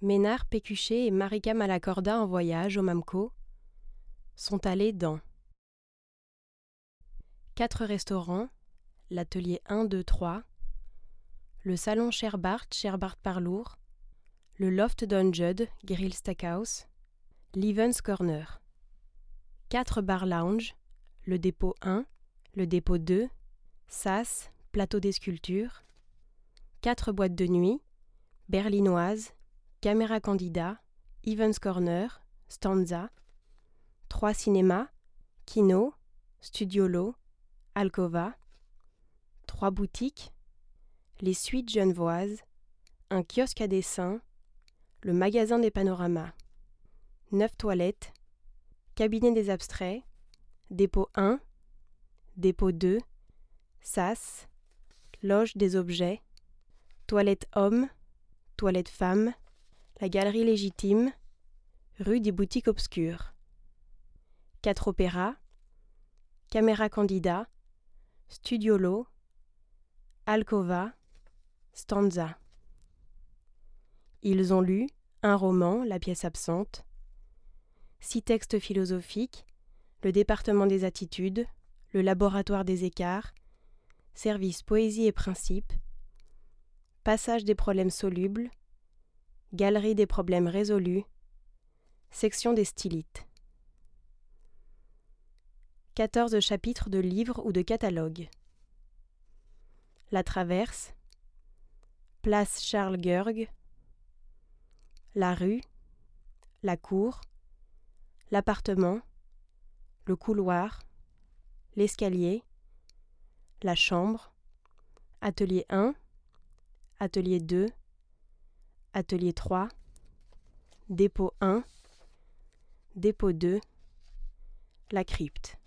Ménard Pécuchet et Marika Malacorda en voyage au Mamco sont allés dans quatre restaurants, l'atelier 1, 2, 3, le salon Sherbart, Sherbart Parlour, le loft Don Judd, Grill Stackhouse, l'Evans Corner. Quatre bars lounge, le dépôt 1, le dépôt 2, SAS, plateau des sculptures. Quatre boîtes de nuit, berlinoise, caméra candidat, Evans Corner, Stanza. Trois cinémas, Kino, Studiolo, Alcova. Trois boutiques, les Suites Genevoises, un kiosque à dessin, le magasin des panoramas. Neuf toilettes, cabinet des abstraits, dépôt 1, dépôt 2, SAS, loge des objets, toilette homme, toilette femme, la galerie légitime, rue des boutiques obscures. Quatre opéras, caméra candidat, studiolo, alcova, stanza. Ils ont lu un roman, La pièce absente, six textes philosophiques, le département des attitudes, le laboratoire des écarts, service poésie et principes, passage des problèmes solubles, galerie des problèmes résolus, section des stylites. 14 chapitres de livres ou de catalogues. La traverse, place Charles Goerg, la rue, la cour, l'appartement, le couloir, l'escalier, la chambre, atelier 1, atelier 2, atelier 3, dépôt 1, dépôt 2, la crypte.